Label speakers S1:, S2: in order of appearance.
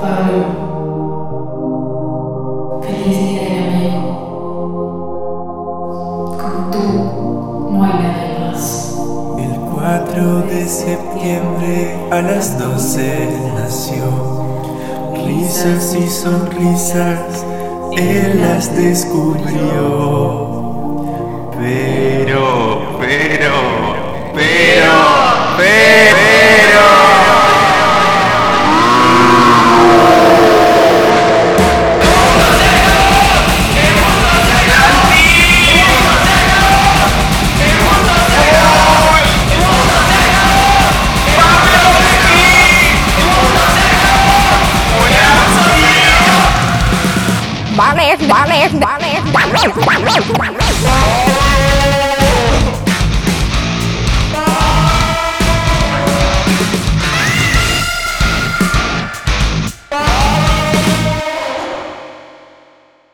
S1: Pablo. Feliz día del amigo. Como tú, no hay nadie más.
S2: El 4 de septiembre a las 12 nació. Risas y sonrisas, él las descubrió.
S3: บ้าเล็กบ้าเล็กบ้าเล็กบ้าเล็ก